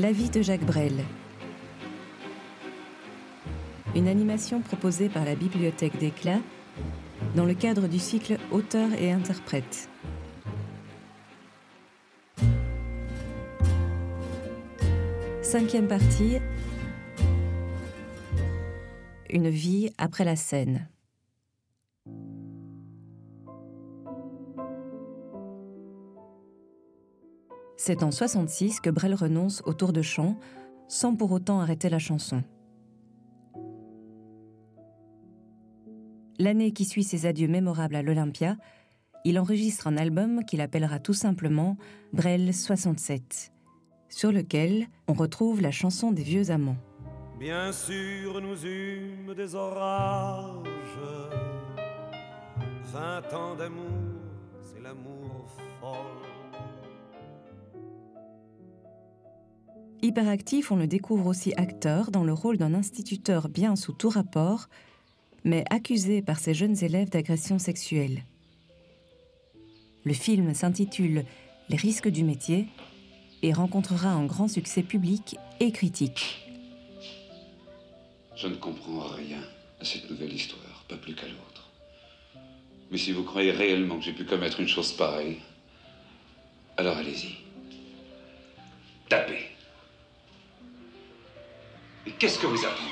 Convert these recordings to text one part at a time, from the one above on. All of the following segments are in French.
La vie de Jacques Brel. Une animation proposée par la Bibliothèque d'Éclat dans le cadre du cycle Auteur et interprète. Cinquième partie. Une vie après la scène. C'est en 66 que Brel renonce au tour de chant, sans pour autant arrêter la chanson. L'année qui suit ses adieux mémorables à l'Olympia, il enregistre un album qu'il appellera tout simplement Brel 67, sur lequel on retrouve la chanson des vieux amants. Hyperactif, on le découvre aussi acteur dans le rôle d'un instituteur bien sous tout rapport, mais accusé par ses jeunes élèves d'agression sexuelle. Le film s'intitule Les risques du métier et rencontrera un grand succès public et critique. Je ne comprends rien à cette nouvelle histoire, pas plus qu'à l'autre. Mais si vous croyez réellement que j'ai pu commettre une chose pareille, alors allez-y. Tapez. Et qu'est-ce que vous attendez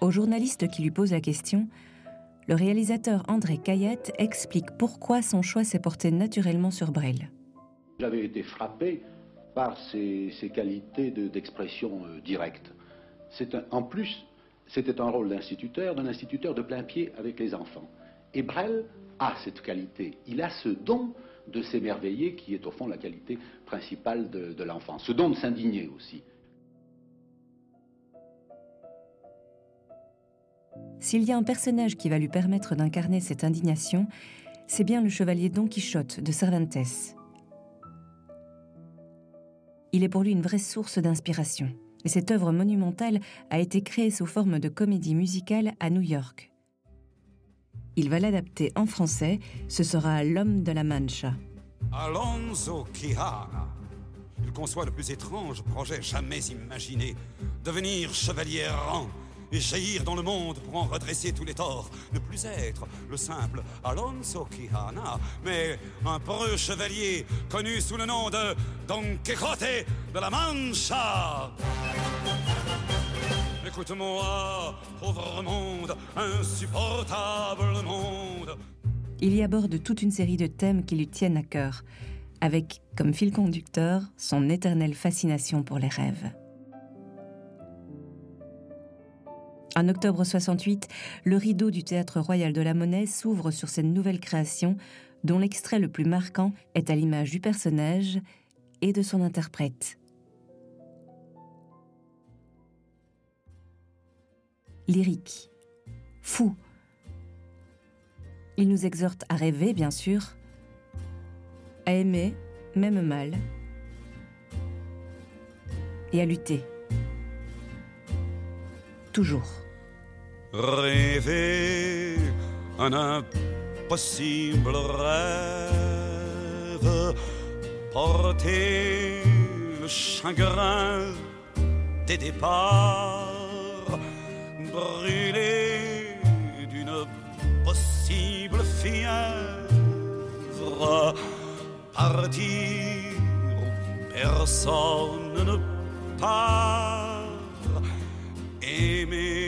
Au journaliste qui lui pose la question, le réalisateur André Caillette explique pourquoi son choix s'est porté naturellement sur Brel. J'avais été frappé par ses, ses qualités de- d'expression euh, directe. C'est un- en plus, c'était un rôle d'instituteur, d'un instituteur de plein pied avec les enfants. Et Brel a cette qualité. Il a ce don de s'émerveiller qui est au fond la qualité principale de, de l'enfant. Ce don de s'indigner aussi. S'il y a un personnage qui va lui permettre d'incarner cette indignation, c'est bien le chevalier Don Quichotte de Cervantes. Il est pour lui une vraie source d'inspiration. Et cette œuvre monumentale a été créée sous forme de comédie musicale à New York. Il va l'adapter en français, ce sera L'homme de la Mancha. Alonso. Il conçoit le plus étrange projet jamais imaginé. Devenir chevalier errant et jaillir dans le monde pour en redresser tous les torts. Ne plus être le simple Alonso Quijana, mais un peureux chevalier connu sous le nom de Don Quixote de la Mancha. Écoute-moi, pauvre monde, insupportable monde. Il y aborde toute une série de thèmes qui lui tiennent à cœur, avec comme fil conducteur son éternelle fascination pour les rêves. En octobre 68, le rideau du Théâtre Royal de la Monnaie s'ouvre sur cette nouvelle création, dont l'extrait le plus marquant est à l'image du personnage et de son interprète. Lyrique, fou, il nous exhorte à rêver, bien sûr, à aimer, même mal, et à lutter. Toujours. Rêver un impossible rêve, porter le chagrin des départs, brûler d'une possible fièvre, partir où personne ne part, aimer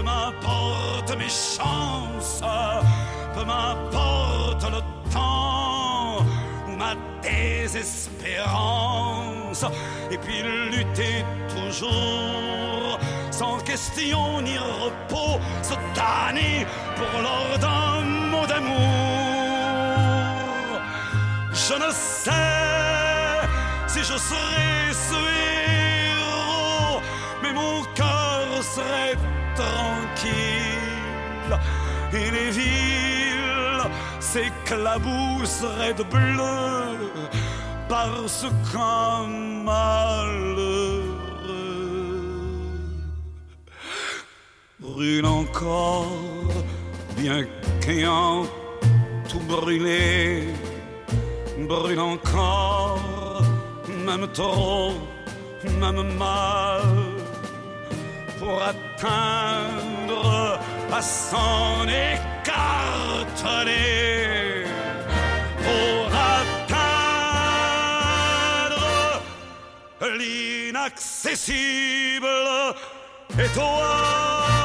Peu m'importe mes chances, peu m'importe le temps ou ma désespérance. Et puis lutter toujours, sans question ni repos, se damner pour l'or d'un mot d'amour. Je ne sais si je serais ce héros, mais mon cœur serait tranquille. Et les villes s'éclabousseraient de bleu parce qu'un malheureux. Brûle encore, bien qu'ayant tout brûlé, brûle encore, même trop, même mal, pour atteindre à s'en écarteler, pour atteindre l'inaccessible. Toi,